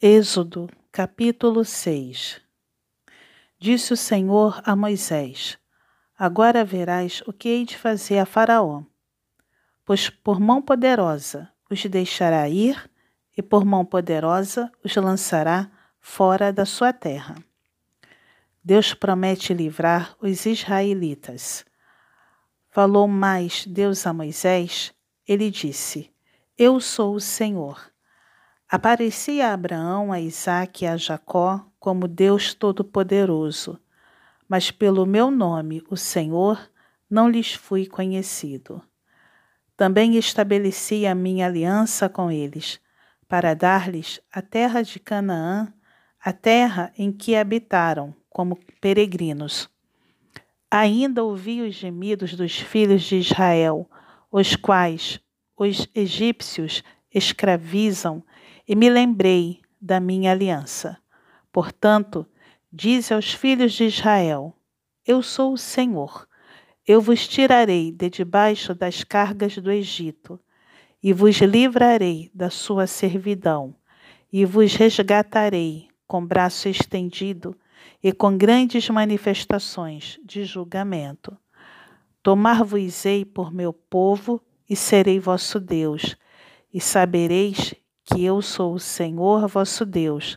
Êxodo, capítulo 6 Disse o Senhor a Moisés: Agora verás o que hei de fazer a Faraó, pois por mão poderosa os deixará ir, e por mão poderosa os lançará fora da sua terra. Deus promete livrar os israelitas. Falou mais Deus a Moisés, ele disse: Eu sou o Senhor Aparecia a Abraão, a Isaque e a Jacó como Deus Todo-Poderoso, mas pelo meu nome, o Senhor, não lhes fui conhecido. Também estabeleci a minha aliança com eles, para dar-lhes a terra de Canaã, a terra em que habitaram como peregrinos. Ainda ouvi os gemidos dos filhos de Israel, os quais os egípcios escravizam e me lembrei da minha aliança. Portanto, dize aos filhos de Israel: Eu sou o Senhor. Eu vos tirarei de debaixo das cargas do Egito, e vos livrarei da sua servidão, e vos resgatarei com braço estendido e com grandes manifestações de julgamento. Tomar-vos-ei por meu povo e serei vosso Deus, e sabereis que eu sou o Senhor vosso Deus,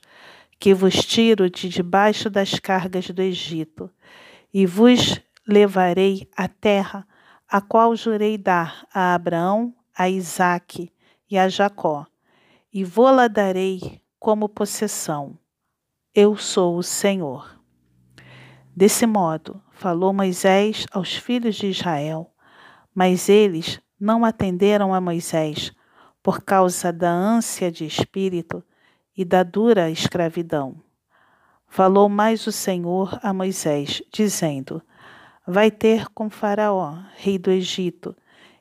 que vos tiro de debaixo das cargas do Egito, e vos levarei à terra a qual jurei dar a Abraão, a Isaque e a Jacó, e vô-la darei como possessão. Eu sou o Senhor. Desse modo, falou Moisés aos filhos de Israel, mas eles não atenderam a Moisés, por causa da ânsia de espírito e da dura escravidão. Falou mais o Senhor a Moisés, dizendo: Vai ter com Faraó, rei do Egito,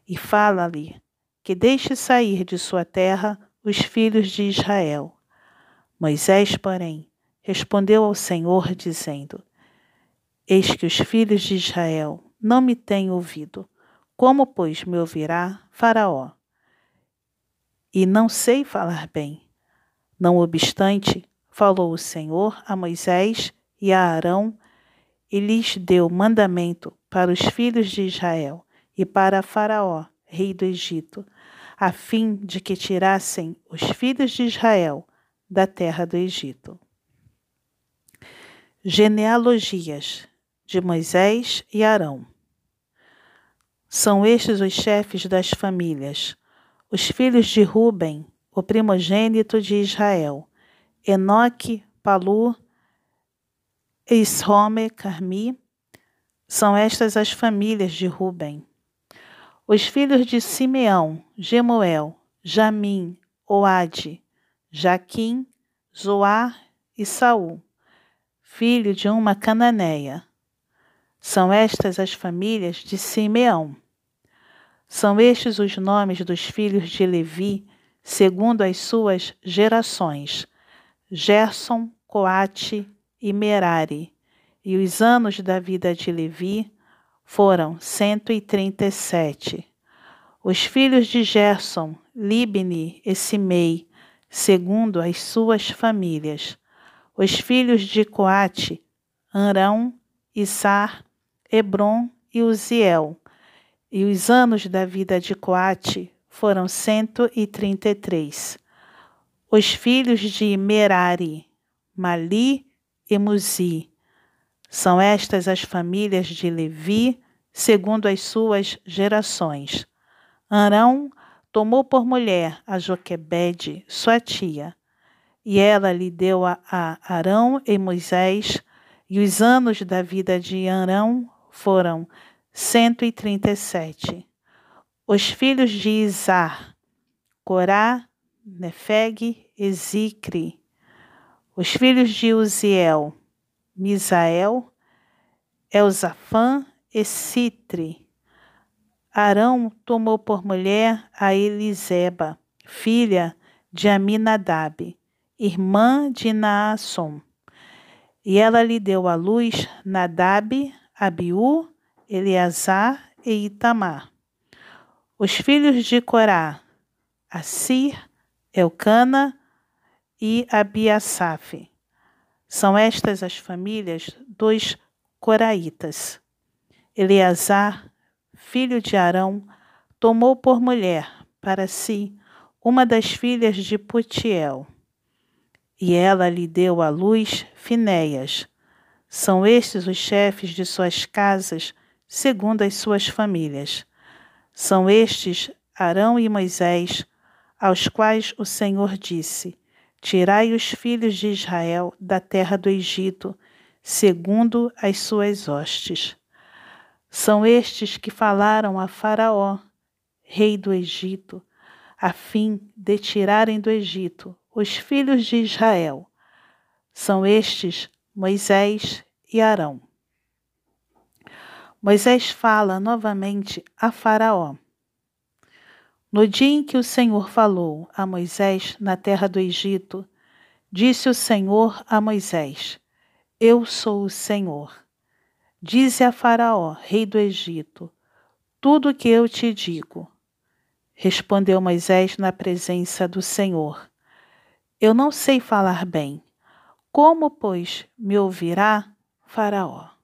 e fala-lhe que deixe sair de sua terra os filhos de Israel. Moisés, porém, respondeu ao Senhor, dizendo: Eis que os filhos de Israel não me têm ouvido. Como, pois, me ouvirá Faraó? E não sei falar bem. Não obstante, falou o Senhor a Moisés e a Arão e lhes deu mandamento para os filhos de Israel e para Faraó, rei do Egito, a fim de que tirassem os filhos de Israel da terra do Egito. Genealogias de Moisés e Arão. São estes os chefes das famílias os filhos de Ruben, o primogênito de Israel, Enoque, Palu, Ishome, Carmi, são estas as famílias de Ruben. Os filhos de Simeão, Gemuel, Jamim, Oade, Jaquim, Zoar e Saul, filho de uma cananeia. São estas as famílias de Simeão. São estes os nomes dos filhos de Levi, segundo as suas gerações: Gerson, Coate e Merari. E os anos da vida de Levi foram cento e trinta e sete. Os filhos de Gerson, Libni e Simei, segundo as suas famílias. Os filhos de Coate, Arão, Isar, Hebron e Uziel e os anos da vida de Coate foram cento e trinta e três. Os filhos de Merari, Mali e Muzi. São estas as famílias de Levi, segundo as suas gerações. Arão tomou por mulher a Joquebede, sua tia, e ela lhe deu a, a Arão e Moisés, e os anos da vida de Arão foram 137. Os filhos de Izar, Corá, Nefeg e Zicri. Os filhos de Uziel, Misael, Elzafã e Citri. Arão tomou por mulher a Eliseba, filha de Aminadab, irmã de Naasson. E ela lhe deu à luz Nadab, Abiú Eleazar e Itamar. Os filhos de Corá, Assir, Elcana e Abiasaf. São estas as famílias dos coraitas. Eleazar, filho de Arão, tomou por mulher para si uma das filhas de Putiel, e ela lhe deu à luz Finéias. São estes os chefes de suas casas, segundo as suas famílias. São estes Arão e Moisés, aos quais o Senhor disse: Tirai os filhos de Israel da terra do Egito, segundo as suas hostes. São estes que falaram a Faraó, rei do Egito, a fim de tirarem do Egito os filhos de Israel. São estes Moisés e Arão. Moisés fala novamente a Faraó. No dia em que o Senhor falou a Moisés na terra do Egito, disse o Senhor a Moisés: Eu sou o Senhor. Dize a Faraó, rei do Egito, tudo o que eu te digo. Respondeu Moisés na presença do Senhor: Eu não sei falar bem. Como, pois, me ouvirá Faraó?